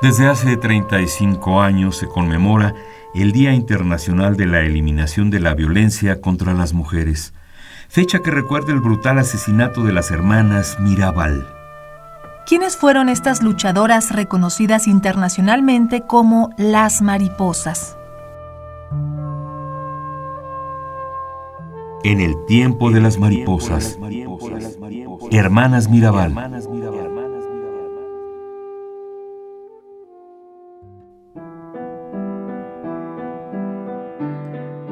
Desde hace 35 años se conmemora el Día Internacional de la Eliminación de la Violencia contra las Mujeres, fecha que recuerda el brutal asesinato de las hermanas Mirabal. ¿Quiénes fueron estas luchadoras reconocidas internacionalmente como las mariposas? En el tiempo de las mariposas, hermanas Mirabal.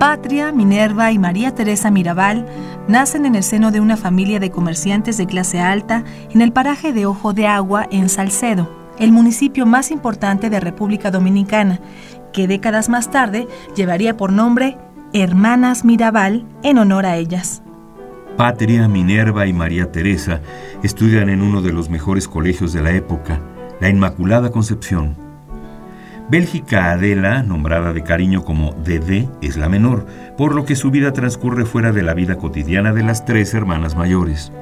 Patria, Minerva y María Teresa Mirabal nacen en el seno de una familia de comerciantes de clase alta en el paraje de Ojo de Agua, en Salcedo, el municipio más importante de República Dominicana, que décadas más tarde llevaría por nombre Hermanas Mirabal en honor a ellas. Patria, Minerva y María Teresa estudian en uno de los mejores colegios de la época, la Inmaculada Concepción. Bélgica Adela, nombrada de cariño como Dede, es la menor, por lo que su vida transcurre fuera de la vida cotidiana de las tres hermanas mayores.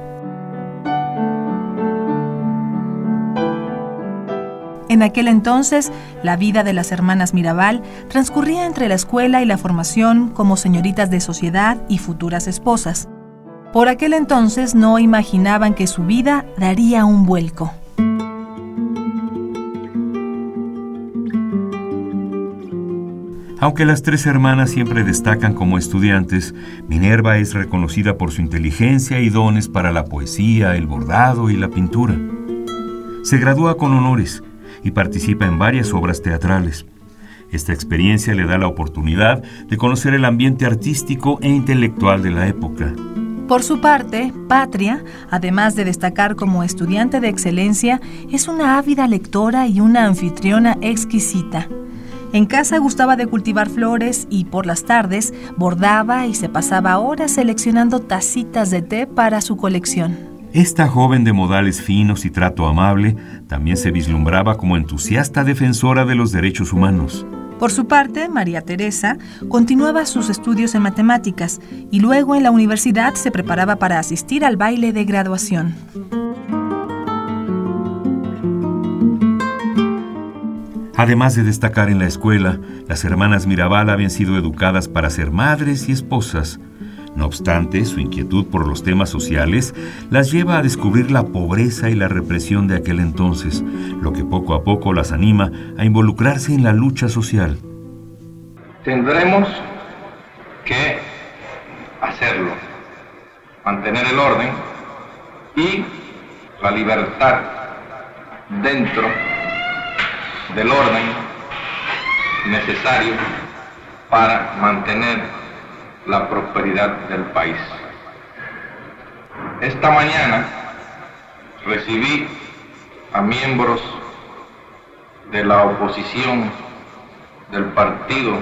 En aquel entonces, la vida de las hermanas Mirabal transcurría entre la escuela y la formación como señoritas de sociedad y futuras esposas. Por aquel entonces no imaginaban que su vida daría un vuelco. Aunque las tres hermanas siempre destacan como estudiantes, Minerva es reconocida por su inteligencia y dones para la poesía, el bordado y la pintura. Se gradúa con honores y participa en varias obras teatrales. Esta experiencia le da la oportunidad de conocer el ambiente artístico e intelectual de la época. Por su parte, Patria, además de destacar como estudiante de excelencia, es una ávida lectora y una anfitriona exquisita. En casa gustaba de cultivar flores y por las tardes bordaba y se pasaba horas seleccionando tacitas de té para su colección. Esta joven de modales finos y trato amable también se vislumbraba como entusiasta defensora de los derechos humanos. Por su parte, María Teresa continuaba sus estudios en matemáticas y luego en la universidad se preparaba para asistir al baile de graduación. Además de destacar en la escuela, las hermanas Mirabal habían sido educadas para ser madres y esposas. No obstante, su inquietud por los temas sociales las lleva a descubrir la pobreza y la represión de aquel entonces, lo que poco a poco las anima a involucrarse en la lucha social. Tendremos que hacerlo, mantener el orden y la libertad dentro del orden necesario para mantener la prosperidad del país. Esta mañana recibí a miembros de la oposición del Partido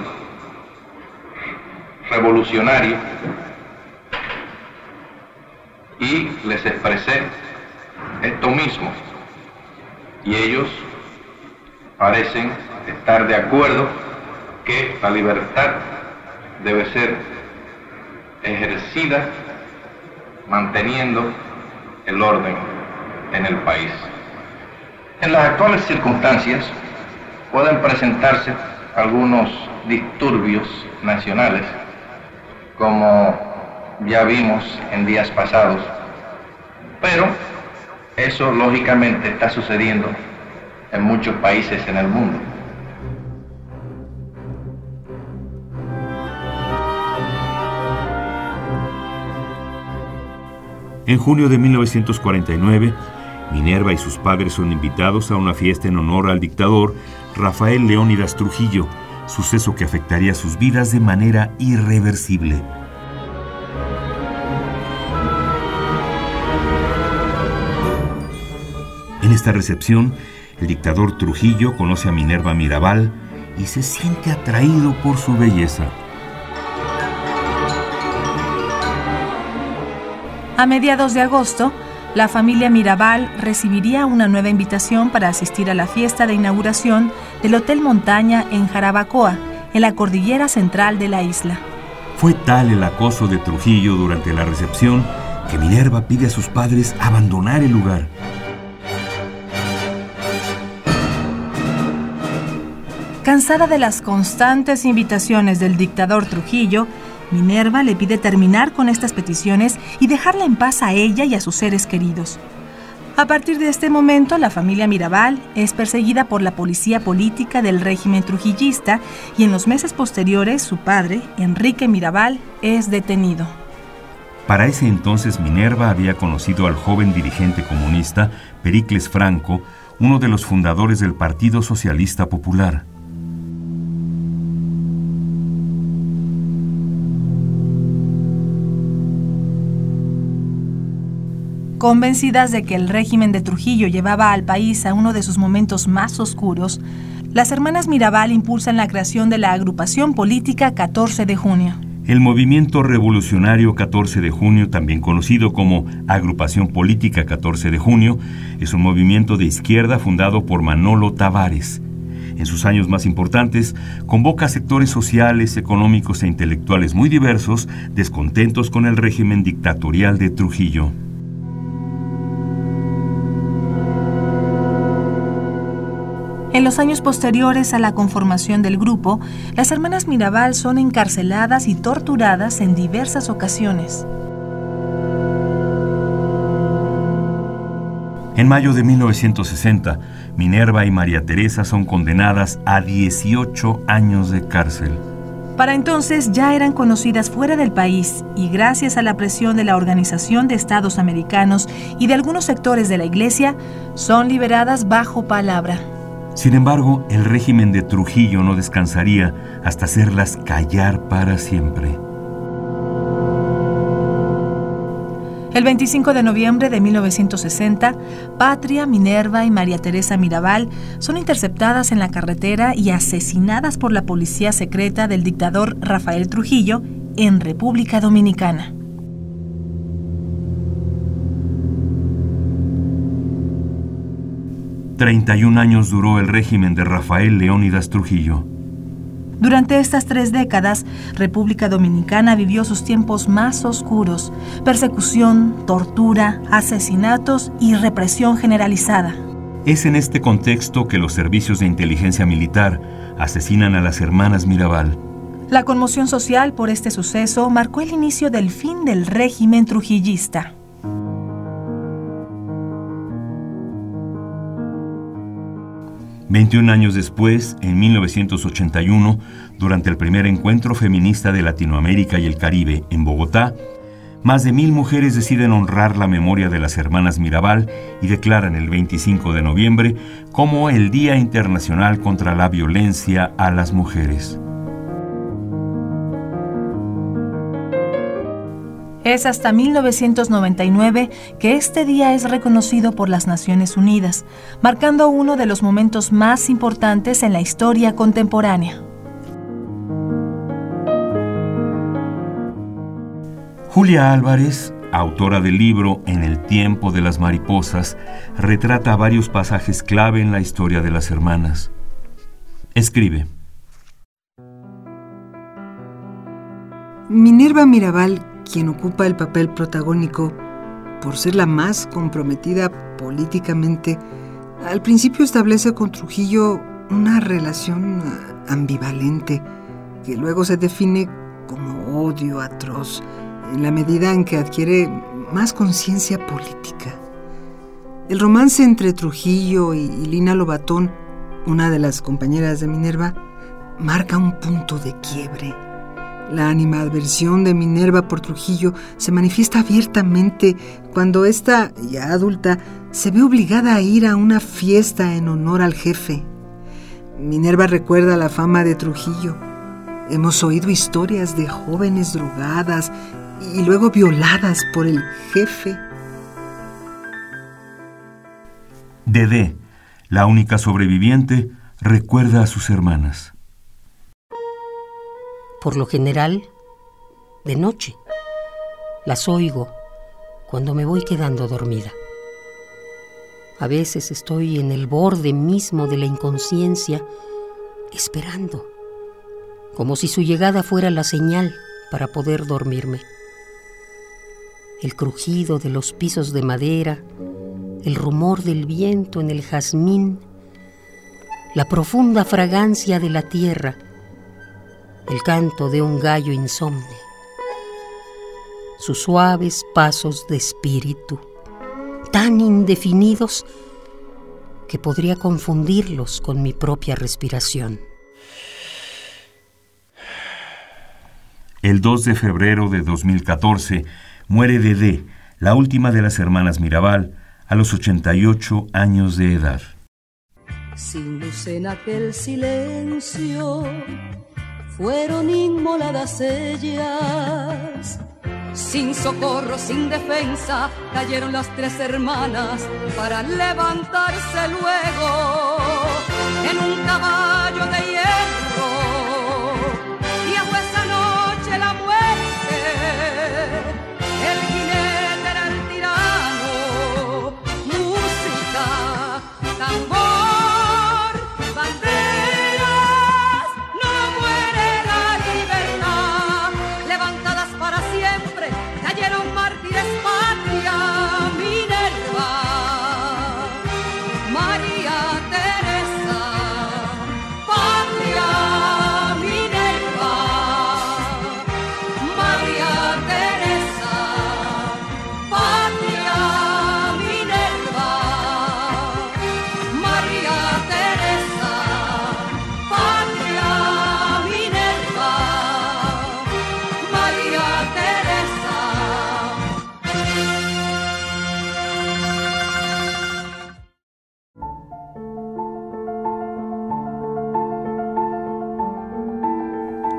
Revolucionario y les expresé esto mismo y ellos parecen estar de acuerdo que la libertad debe ser ejercida manteniendo el orden en el país. En las actuales circunstancias pueden presentarse algunos disturbios nacionales, como ya vimos en días pasados, pero eso lógicamente está sucediendo en muchos países en el mundo. En junio de 1949, Minerva y sus padres son invitados a una fiesta en honor al dictador Rafael Leónidas Trujillo, suceso que afectaría sus vidas de manera irreversible. En esta recepción, el dictador Trujillo conoce a Minerva Mirabal y se siente atraído por su belleza. A mediados de agosto, la familia Mirabal recibiría una nueva invitación para asistir a la fiesta de inauguración del Hotel Montaña en Jarabacoa, en la cordillera central de la isla. Fue tal el acoso de Trujillo durante la recepción que Minerva pide a sus padres abandonar el lugar. Cansada de las constantes invitaciones del dictador Trujillo, Minerva le pide terminar con estas peticiones y dejarla en paz a ella y a sus seres queridos. A partir de este momento, la familia Mirabal es perseguida por la policía política del régimen trujillista y en los meses posteriores su padre, Enrique Mirabal, es detenido. Para ese entonces Minerva había conocido al joven dirigente comunista Pericles Franco, uno de los fundadores del Partido Socialista Popular. Convencidas de que el régimen de Trujillo llevaba al país a uno de sus momentos más oscuros, las hermanas Mirabal impulsan la creación de la agrupación política 14 de junio. El movimiento revolucionario 14 de junio, también conocido como Agrupación Política 14 de junio, es un movimiento de izquierda fundado por Manolo Tavares. En sus años más importantes, convoca sectores sociales, económicos e intelectuales muy diversos, descontentos con el régimen dictatorial de Trujillo. Los años posteriores a la conformación del grupo, las hermanas Mirabal son encarceladas y torturadas en diversas ocasiones. En mayo de 1960, Minerva y María Teresa son condenadas a 18 años de cárcel. Para entonces ya eran conocidas fuera del país y gracias a la presión de la Organización de Estados Americanos y de algunos sectores de la Iglesia, son liberadas bajo palabra. Sin embargo, el régimen de Trujillo no descansaría hasta hacerlas callar para siempre. El 25 de noviembre de 1960, Patria, Minerva y María Teresa Mirabal son interceptadas en la carretera y asesinadas por la policía secreta del dictador Rafael Trujillo en República Dominicana. 31 años duró el régimen de Rafael Leónidas Trujillo. Durante estas tres décadas, República Dominicana vivió sus tiempos más oscuros, persecución, tortura, asesinatos y represión generalizada. Es en este contexto que los servicios de inteligencia militar asesinan a las hermanas Mirabal. La conmoción social por este suceso marcó el inicio del fin del régimen trujillista. 21 años después, en 1981, durante el primer encuentro feminista de Latinoamérica y el Caribe en Bogotá, más de mil mujeres deciden honrar la memoria de las hermanas Mirabal y declaran el 25 de noviembre como el Día Internacional contra la Violencia a las Mujeres. Es hasta 1999 que este día es reconocido por las Naciones Unidas, marcando uno de los momentos más importantes en la historia contemporánea. Julia Álvarez, autora del libro En el tiempo de las mariposas, retrata varios pasajes clave en la historia de las hermanas. Escribe. Minerva Mirabal quien ocupa el papel protagónico por ser la más comprometida políticamente, al principio establece con Trujillo una relación ambivalente que luego se define como odio atroz en la medida en que adquiere más conciencia política. El romance entre Trujillo y Lina Lobatón, una de las compañeras de Minerva, marca un punto de quiebre la animadversión de Minerva por Trujillo se manifiesta abiertamente cuando esta, ya adulta, se ve obligada a ir a una fiesta en honor al jefe. Minerva recuerda la fama de Trujillo. Hemos oído historias de jóvenes drogadas y luego violadas por el jefe. Dede, la única sobreviviente, recuerda a sus hermanas. Por lo general, de noche, las oigo cuando me voy quedando dormida. A veces estoy en el borde mismo de la inconsciencia, esperando, como si su llegada fuera la señal para poder dormirme. El crujido de los pisos de madera, el rumor del viento en el jazmín, la profunda fragancia de la tierra, el canto de un gallo insomne, sus suaves pasos de espíritu, tan indefinidos que podría confundirlos con mi propia respiración. El 2 de febrero de 2014 muere Dedé, la última de las hermanas Mirabal, a los 88 años de edad. Sin luz en aquel silencio, fueron inmoladas ellas. Sin socorro, sin defensa, cayeron las tres hermanas para levantarse luego en un caballo de hierro.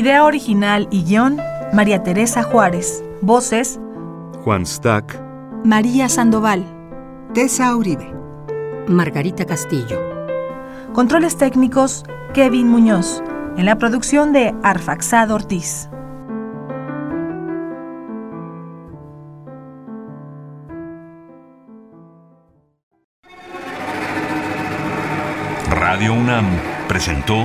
Idea original y guion, María Teresa Juárez. Voces, Juan Stack, María Sandoval. Tessa Uribe. Margarita Castillo. Controles técnicos, Kevin Muñoz. En la producción de Arfaxado Ortiz. Radio UNAM presentó